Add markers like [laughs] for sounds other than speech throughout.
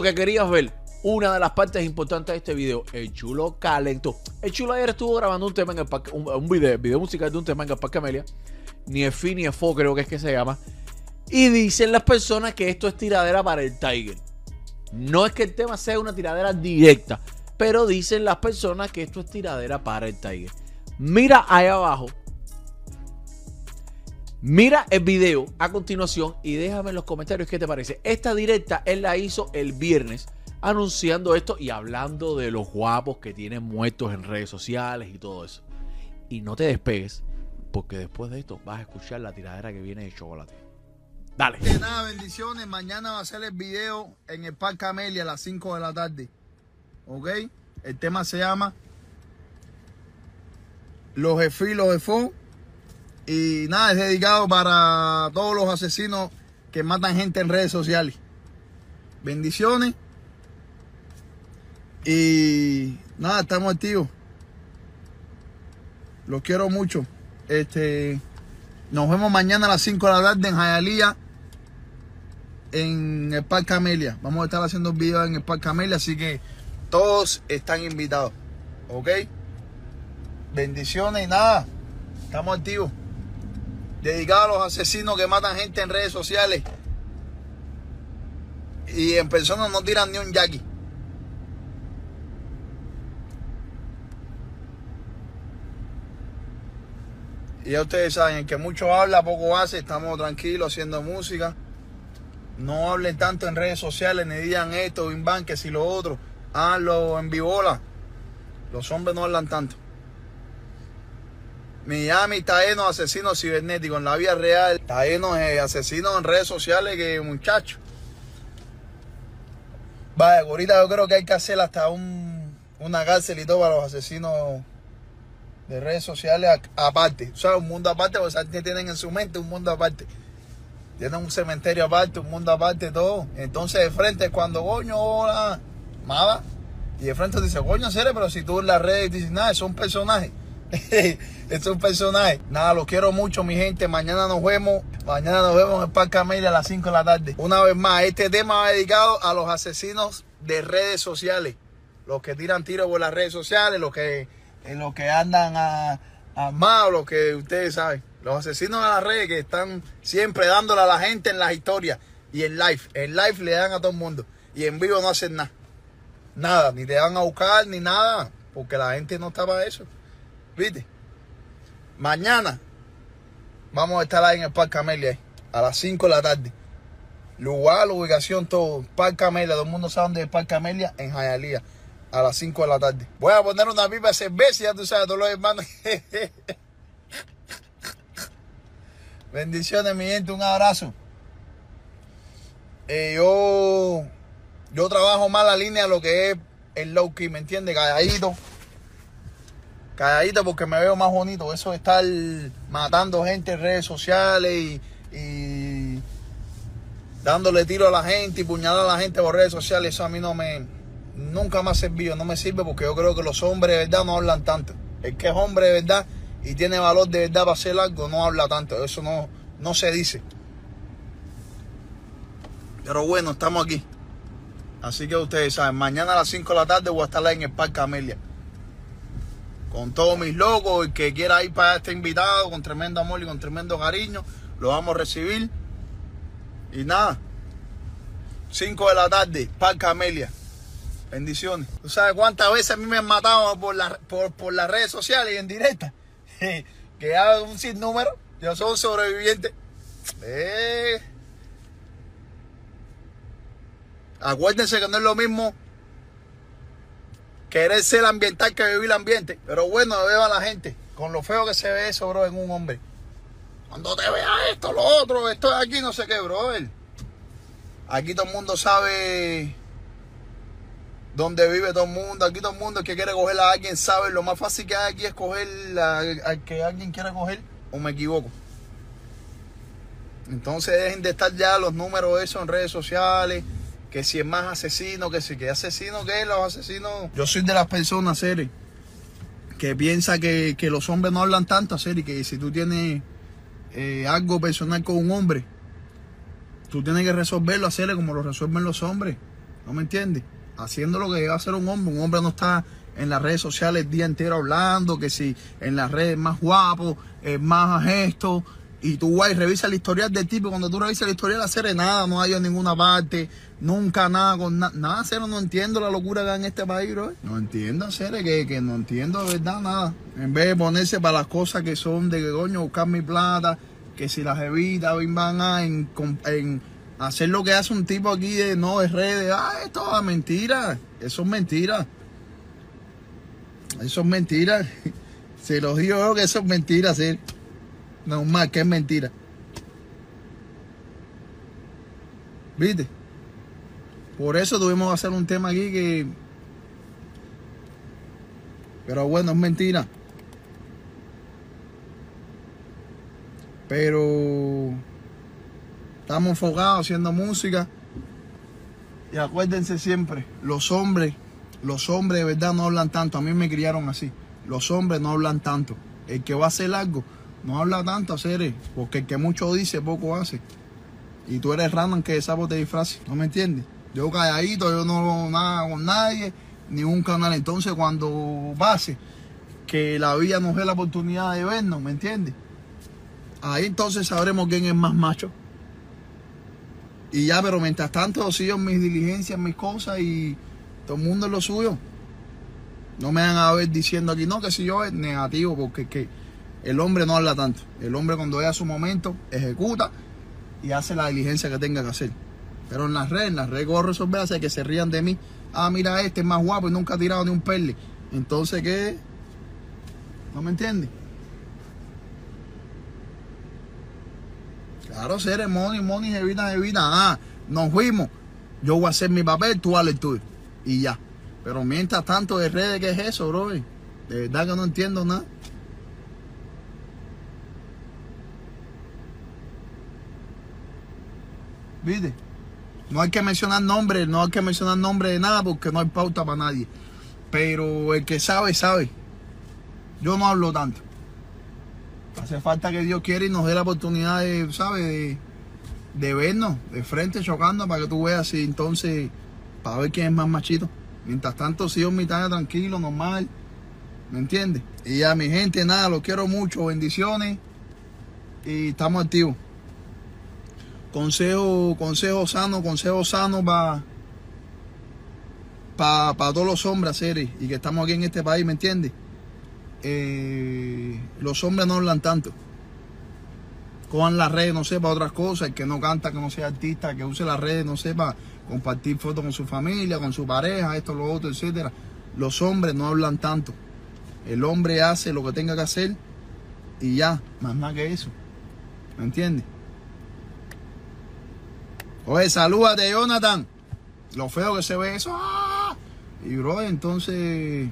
Lo que querías ver, una de las partes importantes de este video, el chulo calentó. El chulo ayer estuvo grabando un tema en el parque, un, un video, video musical de un tema en el Parque Amelia. Ni es fi ni es fo, creo que es que se llama. Y dicen las personas que esto es tiradera para el Tiger. No es que el tema sea una tiradera directa, pero dicen las personas que esto es tiradera para el Tiger. Mira ahí abajo. Mira el video a continuación y déjame en los comentarios qué te parece. Esta directa él la hizo el viernes anunciando esto y hablando de los guapos que tienen muertos en redes sociales y todo eso. Y no te despegues porque después de esto vas a escuchar la tiradera que viene de chocolate. Dale. De nada, bendiciones. Mañana va a ser el video en el Parque Amelia a las 5 de la tarde. ¿Ok? El tema se llama Los jefes, los jefos. Y nada, es dedicado para todos los asesinos que matan gente en redes sociales. Bendiciones. Y nada, estamos activos. Los quiero mucho. Este, nos vemos mañana a las 5 de la tarde en Jayalía, en el Parque Amelia. Vamos a estar haciendo un video en el Parque Amelia, así que todos están invitados. ¿Ok? Bendiciones y nada. Estamos activos. Dedicados a los asesinos que matan gente en redes sociales. Y en persona no tiran ni un yaqui. Y ya ustedes saben, que mucho habla, poco hace. Estamos tranquilos haciendo música. No hablen tanto en redes sociales, ni digan esto, Bimban, que si lo otro. Háganlo en vivola. Los hombres no hablan tanto. Miami de asesinos cibernéticos en la vida real. Está lleno de asesinos en redes sociales que muchachos. Vaya, ahorita yo creo que hay que hacer hasta un, una cárcel y todo para los asesinos de redes sociales aparte. O sea, un mundo aparte, porque esa gente tienen en su mente un mundo aparte. Tienen un cementerio aparte, un mundo aparte, todo. Entonces, de frente, cuando coño, hola, mala. Y de frente dice, coño, serio, pero si tú en las redes dices, nada, es un personaje. Es un personaje. Nada, los quiero mucho, mi gente. Mañana nos vemos. Mañana nos vemos en el Parque Amelia a las 5 de la tarde. Una vez más, este tema va dedicado a los asesinos de redes sociales. Los que tiran tiros por las redes sociales, los que, eh, los que andan a, armados, los que ustedes saben. Los asesinos de las redes que están siempre dándole a la gente en las historias y en live. En live le dan a todo el mundo. Y en vivo no hacen nada. Nada, ni te van a buscar ni nada. Porque la gente no está para eso. ¿Viste? Mañana vamos a estar ahí en el Parque Amelia, a las 5 de la tarde. Lugar, ubicación, todo. Parque Amelia, todo el mundo sabe dónde es el Parque Amelia, en Jayalía, a las 5 de la tarde. Voy a poner una pipa de cerveza, ya tú sabes, todos los hermanos. [laughs] Bendiciones, mi gente, un abrazo. Eh, yo, yo trabajo más la línea de lo que es el low key, ¿me entiendes? Calladito calladito porque me veo más bonito. Eso de estar matando gente en redes sociales y, y dándole tiro a la gente y puñalar a la gente por redes sociales, eso a mí no me nunca me ha servido, no me sirve porque yo creo que los hombres de verdad no hablan tanto. El que es hombre de verdad y tiene valor de verdad para hacer algo no habla tanto, eso no, no se dice. Pero bueno, estamos aquí. Así que ustedes saben, mañana a las 5 de la tarde voy a estar en el Parque Amelia con todos mis locos. El que quiera ir para este invitado con tremendo amor y con tremendo cariño, lo vamos a recibir. Y nada, 5 de la tarde, Parque Amelia. Bendiciones. ¿Tú sabes cuántas veces a mí me han matado por, la- por, por las redes sociales y en directa? [laughs] que hago un sinnúmero. Yo soy un sobreviviente. Eh. Acuérdense que no es lo mismo querer ser ambiental que vivir el ambiente. Pero bueno, veo a la gente con lo feo que se ve eso, bro, en un hombre. Cuando te vea esto, lo otro, esto de aquí, no sé qué, bro. Aquí todo el mundo sabe dónde vive todo el mundo. Aquí todo el mundo que quiere coger a alguien sabe. Lo más fácil que hay aquí es coger al que alguien quiera coger. ¿O me equivoco? Entonces dejen de estar ya los números esos en redes sociales. Que si es más asesino, que si que asesino, que los asesinos. Yo soy de las personas, Seri, que piensa que, los hombres no hablan tanto, Seri, que si tú tienes eh, algo personal con un hombre, tú tienes que resolverlo, hacerle como lo resuelven los hombres. ¿No me entiendes? Haciendo lo que debe hacer un hombre. Un hombre no está en las redes sociales el día entero hablando, que si en las redes más guapo, es más gesto, y tú, guay, revisa el historial del tipo. Cuando tú revisas el historial, hacer nada, no hay en ninguna parte, nunca nada con nada. Nada, cero, no entiendo la locura que hay en este país, bro. No entiendo, hacer que, que no entiendo de verdad nada. En vez de ponerse para las cosas que son de que coño, buscar mi plata, que si las evitas van a en, en hacer lo que hace un tipo aquí de no, de redes. Ah, esto es mentira. Eso es mentira. Eso es mentira. [laughs] Se los digo yo que eso es mentira, hacer. No más, que es mentira. ¿Viste? Por eso tuvimos que hacer un tema aquí que... Pero bueno, es mentira. Pero... Estamos enfocados haciendo música. Y acuérdense siempre, los hombres, los hombres de verdad no hablan tanto. A mí me criaron así. Los hombres no hablan tanto. El que va a hacer algo no habla tanto, seres, porque el que mucho dice, poco hace. Y tú eres random que sapo te disfrace, ¿no me entiendes? Yo calladito, yo no nada con nadie, ni un canal. Entonces cuando pase, que la vida nos dé la oportunidad de vernos, ¿me entiendes? Ahí entonces sabremos quién es más macho. Y ya, pero mientras tanto sigo mis diligencias, mis cosas y todo el mundo es lo suyo. No me van a ver diciendo aquí, no, que si yo es negativo, porque que el hombre no habla tanto. El hombre cuando vea su momento, ejecuta y hace la diligencia que tenga que hacer. Pero en las redes, en las redes corro resolver hace que se rían de mí. Ah, mira, este es más guapo y nunca ha tirado ni un perle. Entonces, ¿qué? ¿No me entiendes? Claro, ser money, money, evita, evita. Ah, nos fuimos. Yo voy a hacer mi papel, tú haces el. Y ya. Pero mientras tanto de redes, ¿qué es eso, bro? De verdad que no entiendo nada. No hay que mencionar nombres, no hay que mencionar nombre de nada porque no hay pauta para nadie. Pero el que sabe, sabe. Yo no hablo tanto. Hace falta que Dios quiera y nos dé la oportunidad de, ¿sabes? De, vernos de frente chocando para que tú veas y entonces, para ver quién es más machito. Mientras tanto, sigo mi mitad tranquilo, normal. ¿Me entiendes? Y a mi gente, nada, los quiero mucho, bendiciones. Y estamos activos consejo, consejo sano, consejo sano para para todos los hombres, seres, y que estamos aquí en este país, ¿me entiendes? Eh, los hombres no hablan tanto. Cojan las redes, no sé, para otras cosas, el que no canta, que no sea artista, que use las redes, no sé, para compartir fotos con su familia, con su pareja, esto, lo otro, etcétera. Los hombres no hablan tanto. El hombre hace lo que tenga que hacer y ya, más nada que eso. ¿Me entiendes? Oye, salúdate, Jonathan. Lo feo que se ve eso. ¡ah! Y bro, entonces.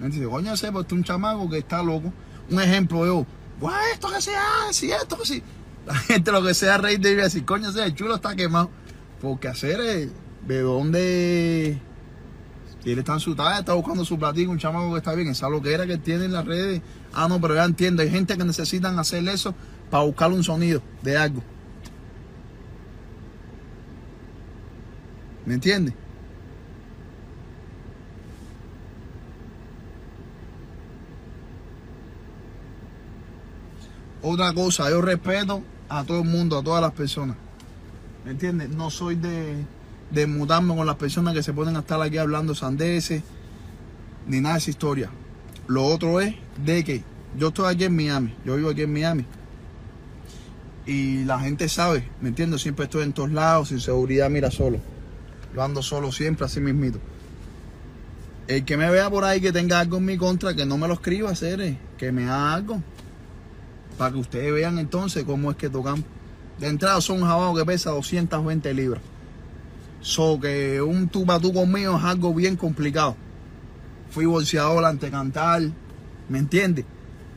Dice, coño, sé, pues un chamaco que está loco. Un ejemplo, yo, guau, esto que sea, si esto que sí. [laughs] La gente lo que sea rey de decir, coño, ese chulo está quemado. Porque hacer es, de dónde. Si él está en su talla, está buscando su platillo, un chamaco que está bien, esa loquera que tiene en las redes. Ah, no, pero ya entiendo, hay gente que necesitan hacer eso para buscar un sonido de algo. ¿Me entiendes? Otra cosa, yo respeto a todo el mundo, a todas las personas. ¿Me entiendes? No soy de, de mudarme con las personas que se ponen a estar aquí hablando sandeces, ni nada de esa historia. Lo otro es de que yo estoy aquí en Miami, yo vivo aquí en Miami. Y la gente sabe, ¿me entiendes? Siempre estoy en todos lados, sin seguridad, mira solo. Yo ando solo siempre, así mismito. El que me vea por ahí que tenga algo en mi contra, que no me lo escriba, Cere, que me haga algo. Para que ustedes vean entonces cómo es que tocamos. De entrada son un jabado que pesa 220 libras. So que un tú para tú conmigo es algo bien complicado. Fui bolseador ante cantar, ¿me entiendes?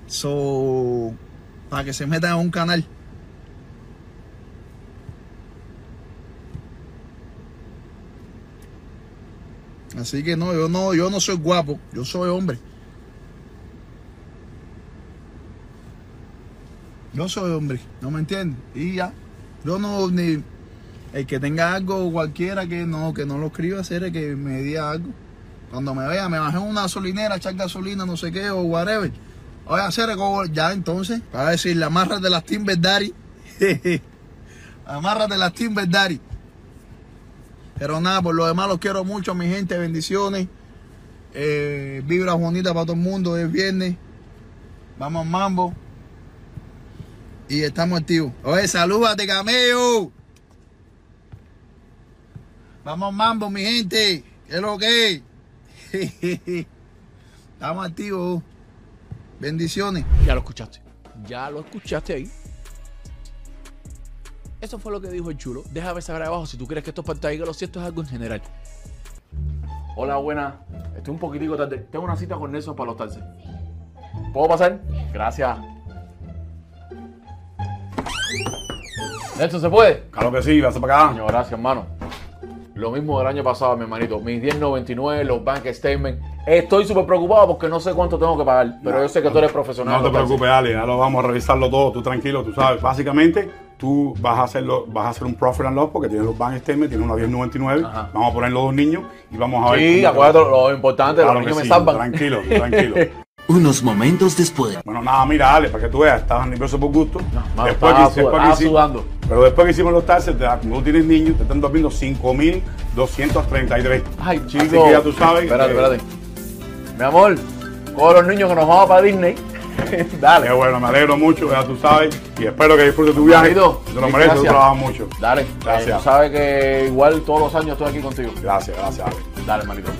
So, para que se metan en un canal. Así que no, yo no, yo no soy guapo, yo soy hombre. Yo soy hombre, ¿no me entiendes? Y ya, yo no, ni, el que tenga algo, cualquiera que no, que no lo escriba, hacer que me diga algo. Cuando me vea, me bajé una gasolinera, echar gasolina, no sé qué, o whatever. Voy a hacer ya entonces, para decir, la amarras de las Timber Daddy. [laughs] de las Timber Daddy. Pero nada, por lo demás los quiero mucho, mi gente, bendiciones. Eh, vibra bonita para todo el mundo, es viernes. Vamos mambo. Y estamos activos. Oye, salúdate, camello. Vamos mambo, mi gente. ¿Qué es lo que es? [laughs] Estamos activos. Bendiciones. Ya lo escuchaste. Ya lo escuchaste ahí. Eso fue lo que dijo el chulo. Déjame saber abajo si tú crees que esto es pantalla, que lo cierto es algo en general. Hola, buena. Estoy un poquitico tarde. Tengo una cita con Nelson para los tardes. ¿Puedo pasar? Gracias. Nelson, ¿se puede? Claro que sí, vas para acá. Coño, gracias, hermano. Lo mismo del año pasado, mi hermanito. Mis 10.99, los bank statements. Estoy súper preocupado porque no sé cuánto tengo que pagar. Pero yo sé que tú eres profesional. No te taxis. preocupes, Ale, ya lo vamos a revisarlo todo, tú tranquilo, tú sabes. Básicamente, tú vas a hacerlo, vas a hacer un profit and loss porque tienes los bank statements, tienes una 1099, Ajá. vamos a poner los dos niños y vamos a ver. Sí, te va. acuérdate lo importante, Claro los niños que me sí, salvan. Tranquilo, tranquilo. [laughs] Unos momentos después. Bueno, nada, mira, Ale, para que tú veas, estabas nervioso por gusto. mano, después estaba que, después sud- que estaba hicimos- sudando. Pero después que hicimos los taxes, te como tú tienes niños, te están durmiendo 5.233. Ay, Así chico. que ya tú sabes. Espérate, que- espérate. Mi amor, con los niños que nos vamos para Disney. [laughs] Dale. Qué bueno, me alegro mucho, ya tú sabes. Y espero que disfrutes tu viaje. Manito, Te lo mereces, tú trabajas mucho. Dale. Gracias. Eh, tú sabes que igual todos los años estoy aquí contigo. Gracias, gracias. Ale. Dale, manito.